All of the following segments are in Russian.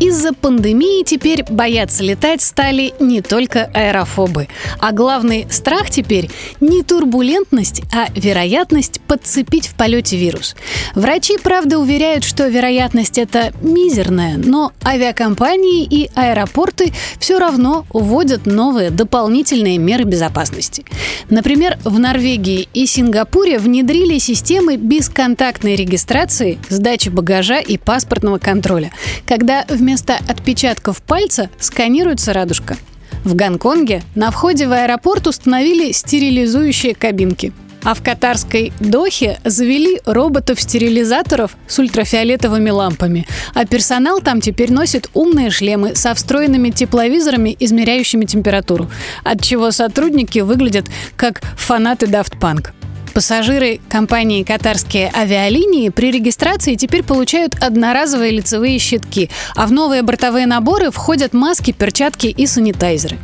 Из-за пандемии теперь бояться летать стали не только аэрофобы. А главный страх теперь не турбулентность, а вероятность подцепить в полете вирус. Врачи, правда, уверяют, что вероятность это мизерная, но авиакомпании и аэропорты все равно вводят новые дополнительные меры безопасности. Например, в Норвегии и Сингапуре внедрили системы бесконтактной регистрации, сдачи багажа и паспортного контроля, когда в вместо отпечатков пальца сканируется радужка. В Гонконге на входе в аэропорт установили стерилизующие кабинки. А в катарской Дохе завели роботов-стерилизаторов с ультрафиолетовыми лампами. А персонал там теперь носит умные шлемы со встроенными тепловизорами, измеряющими температуру, от чего сотрудники выглядят как фанаты Daft Punk. Пассажиры компании «Катарские авиалинии» при регистрации теперь получают одноразовые лицевые щитки, а в новые бортовые наборы входят маски, перчатки и санитайзеры.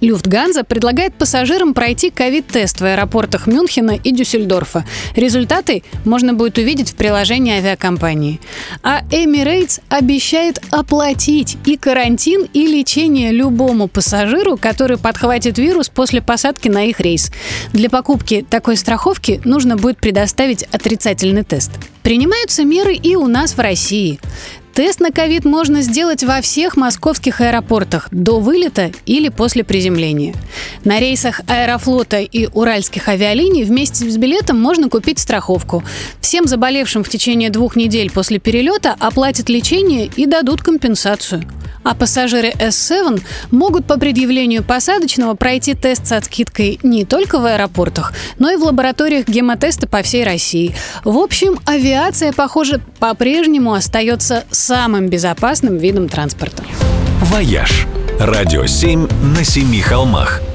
Люфтганза предлагает пассажирам пройти ковид-тест в аэропортах Мюнхена и Дюссельдорфа. Результаты можно будет увидеть в приложении авиакомпании. А Emirates обещает оплатить и карантин, и лечение любому пассажиру, который подхватит вирус после посадки на их рейс. Для покупки такой страховки нужно будет предоставить отрицательный тест. Принимаются меры и у нас в России. Тест на ковид можно сделать во всех московских аэропортах до вылета или после приземления. На рейсах Аэрофлота и Уральских авиалиний вместе с билетом можно купить страховку. Всем заболевшим в течение двух недель после перелета оплатят лечение и дадут компенсацию. А пассажиры S7 могут по предъявлению посадочного пройти тест с скидкой не только в аэропортах, но и в лабораториях гемотеста по всей России. В общем, авиация, похоже, по-прежнему остается самым безопасным видом транспорта. «Вояж» – радио 7 на семи холмах –